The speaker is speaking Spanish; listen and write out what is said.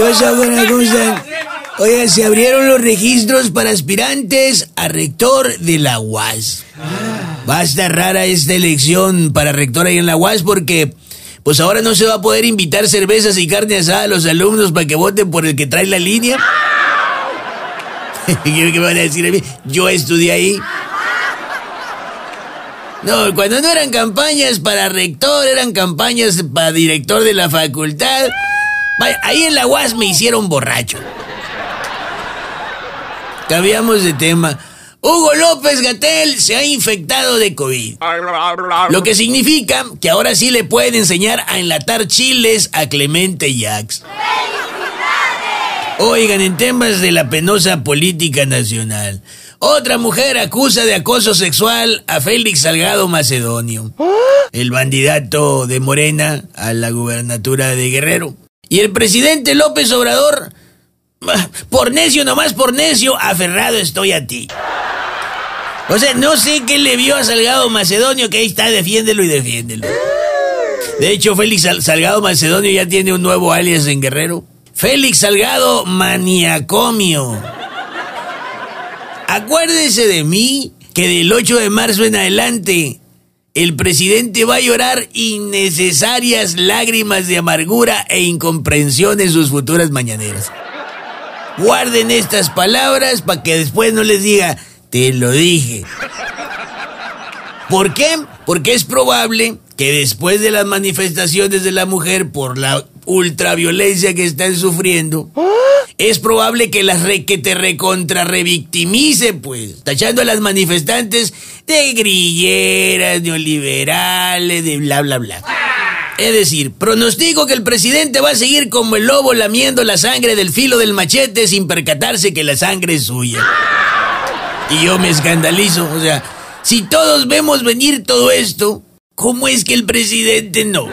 ¿Qué pasa, buena? Se abrieron los registros para aspirantes a rector de la UAS. Va a estar rara esta elección para rector ahí en la UAS porque pues ahora no se va a poder invitar cervezas y carne asada a los alumnos para que voten por el que trae la línea. ¿Qué van a decir a mí? Yo estudié ahí. No, cuando no eran campañas para rector, eran campañas para director de la facultad. Vaya, ahí en la UAS me hicieron borracho. Cambiamos de tema. Hugo López Gatel se ha infectado de COVID. Lo que significa que ahora sí le pueden enseñar a enlatar chiles a Clemente Jax. Oigan, en temas de la penosa política nacional. Otra mujer acusa de acoso sexual a Félix Salgado Macedonio, el bandidato de Morena a la gubernatura de Guerrero. Y el presidente López Obrador, por necio, nomás por necio, aferrado estoy a ti. O sea, no sé qué le vio a Salgado Macedonio, que ahí está, defiéndelo y defiéndelo. De hecho, Félix Salgado Macedonio ya tiene un nuevo alias en Guerrero. Félix Salgado Maniacomio. Acuérdese de mí que del 8 de marzo en adelante el presidente va a llorar innecesarias lágrimas de amargura e incomprensión en sus futuras mañaneras. Guarden estas palabras para que después no les diga, te lo dije. ¿Por qué? Porque es probable que después de las manifestaciones de la mujer por la ultraviolencia que están sufriendo, es probable que las re, que te recontra revictimice, pues, tachando a las manifestantes de grilleras, neoliberales, de bla, bla, bla. Es decir, pronostico que el presidente va a seguir como el lobo lamiendo la sangre del filo del machete sin percatarse que la sangre es suya. Y yo me escandalizo, o sea, si todos vemos venir todo esto, ¿cómo es que el presidente no?